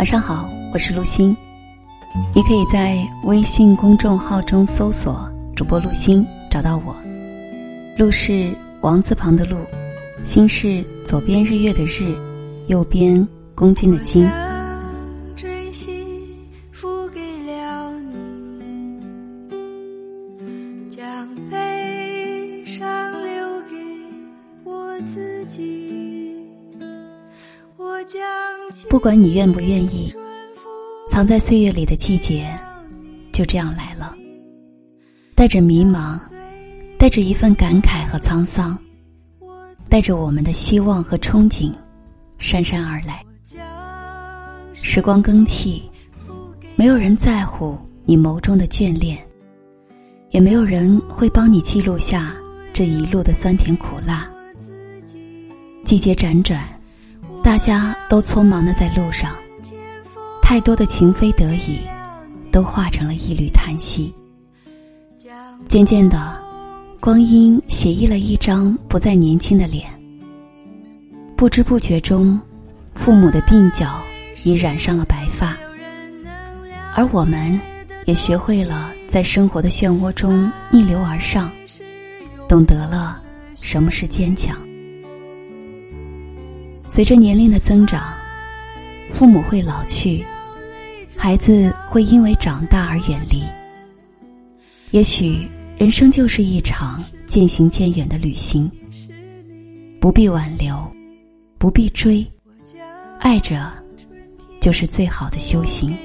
晚上好，我是陆欣。你可以在微信公众号中搜索“主播陆欣”，找到我。陆是王字旁的陆，心是左边日月的日，右边公斤的斤。不管你愿不愿意，藏在岁月里的季节，就这样来了。带着迷茫，带着一份感慨和沧桑，带着我们的希望和憧憬，姗姗而来。时光更替，没有人在乎你眸中的眷恋，也没有人会帮你记录下这一路的酸甜苦辣。季节辗转。大家都匆忙的在路上，太多的情非得已，都化成了一缕叹息。渐渐的，光阴写意了一张不再年轻的脸。不知不觉中，父母的鬓角已染上了白发，而我们，也学会了在生活的漩涡中逆流而上，懂得了什么是坚强。随着年龄的增长，父母会老去，孩子会因为长大而远离。也许人生就是一场渐行渐远的旅行，不必挽留，不必追，爱着就是最好的修行。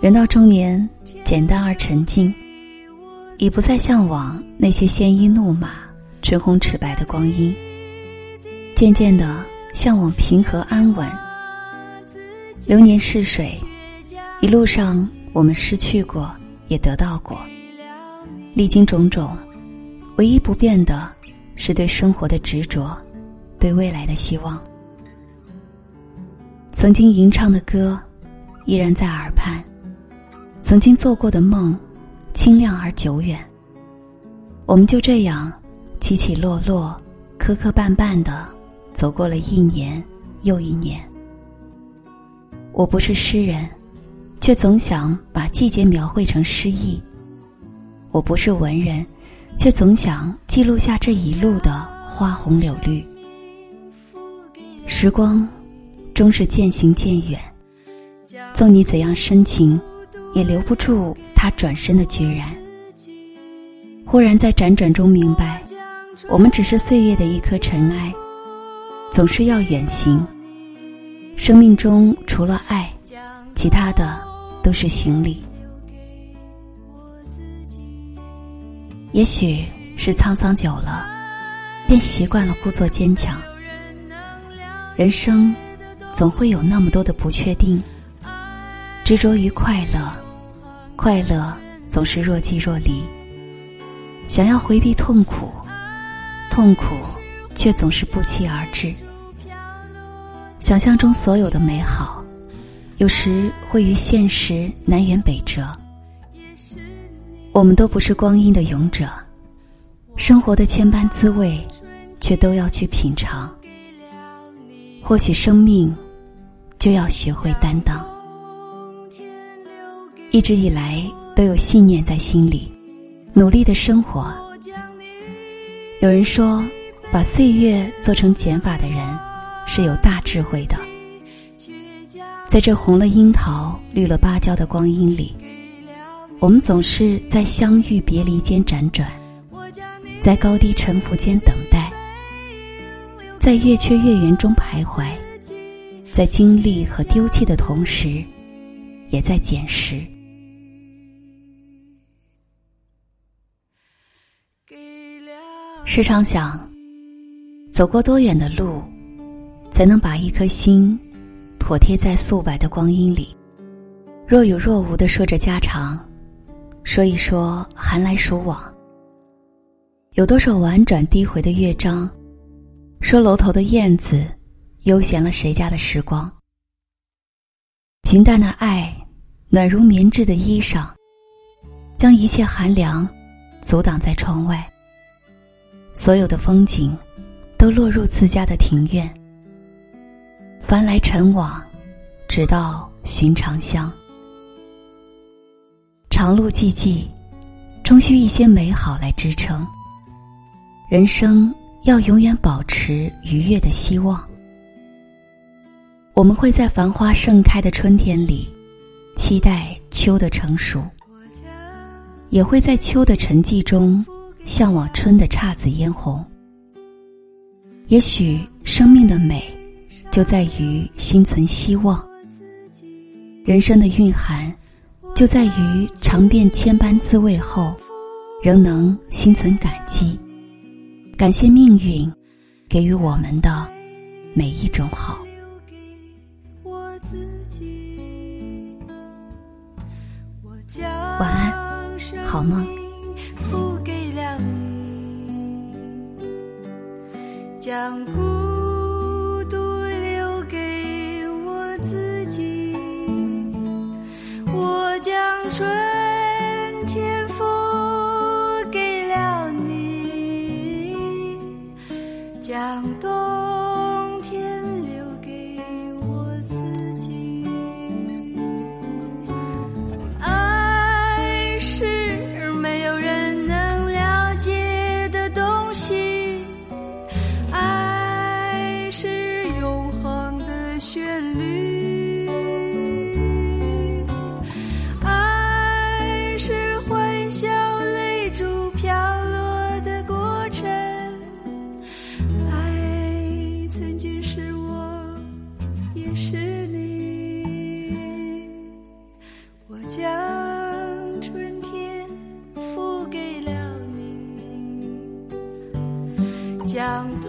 人到中年，简单而沉静，已不再向往那些鲜衣怒马。唇红齿白的光阴，渐渐的向往平和安稳。流年逝水，一路上我们失去过，也得到过。历经种种，唯一不变的是对生活的执着，对未来的希望。曾经吟唱的歌，依然在耳畔；曾经做过的梦，清亮而久远。我们就这样。起起落落，磕磕绊绊的，走过了一年又一年。我不是诗人，却总想把季节描绘成诗意。我不是文人，却总想记录下这一路的花红柳绿。时光终是渐行渐远，纵你怎样深情，也留不住他转身的决然。忽然在辗转中明白。我们只是岁月的一颗尘埃，总是要远行。生命中除了爱，其他的都是行李。也许是沧桑久了，便习惯了故作坚强。人生总会有那么多的不确定，执着于快乐，快乐总是若即若离。想要回避痛苦。痛苦，却总是不期而至。想象中所有的美好，有时会与现实南辕北辙。我们都不是光阴的勇者，生活的千般滋味，却都要去品尝。或许生命，就要学会担当。一直以来都有信念在心里，努力的生活。有人说，把岁月做成减法的人，是有大智慧的。在这红了樱桃、绿了芭蕉的光阴里，我们总是在相遇别离间辗转，在高低沉浮间等待，在月缺月圆中徘徊，在经历和丢弃的同时，也在捡拾。时常想，走过多远的路，才能把一颗心妥贴在素白的光阴里？若有若无的说着家常，说一说寒来暑往。有多少婉转低回的乐章？说楼头的燕子，悠闲了谁家的时光？平淡的爱，暖如棉质的衣裳，将一切寒凉阻挡在窗外。所有的风景，都落入自家的庭院，凡来尘往，直到寻常乡。长路寂寂，终需一些美好来支撑。人生要永远保持愉悦的希望。我们会在繁花盛开的春天里，期待秋的成熟；也会在秋的沉寂中，向往春的姹紫嫣红。也许生命的美，就在于心存希望；人生的蕴含，就在于尝遍千般滋味后，仍能心存感激，感谢命运给予我们的每一种好。晚安，好梦。将孤独留给我自己。我将春天付给了你，将冬是你，我将春天付给了你，将。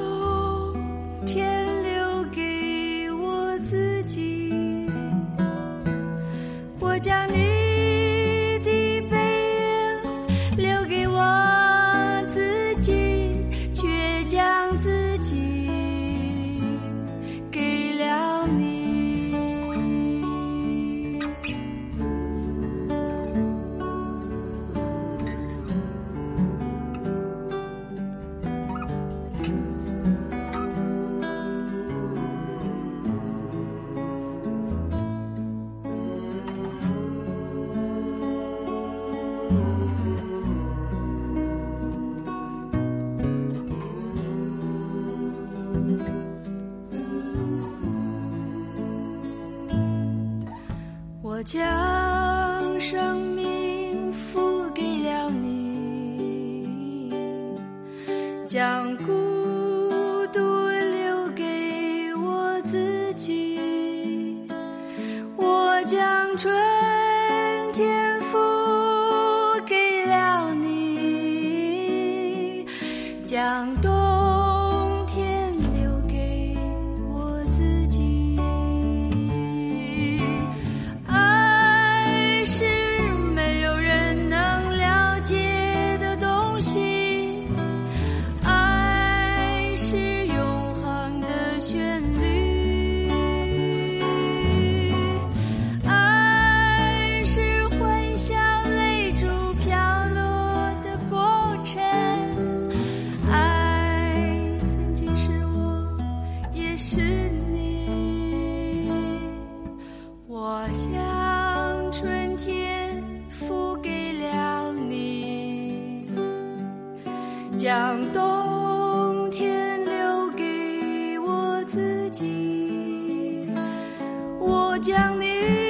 我将生命付给了你，将孤独留给我自己，我将春我将你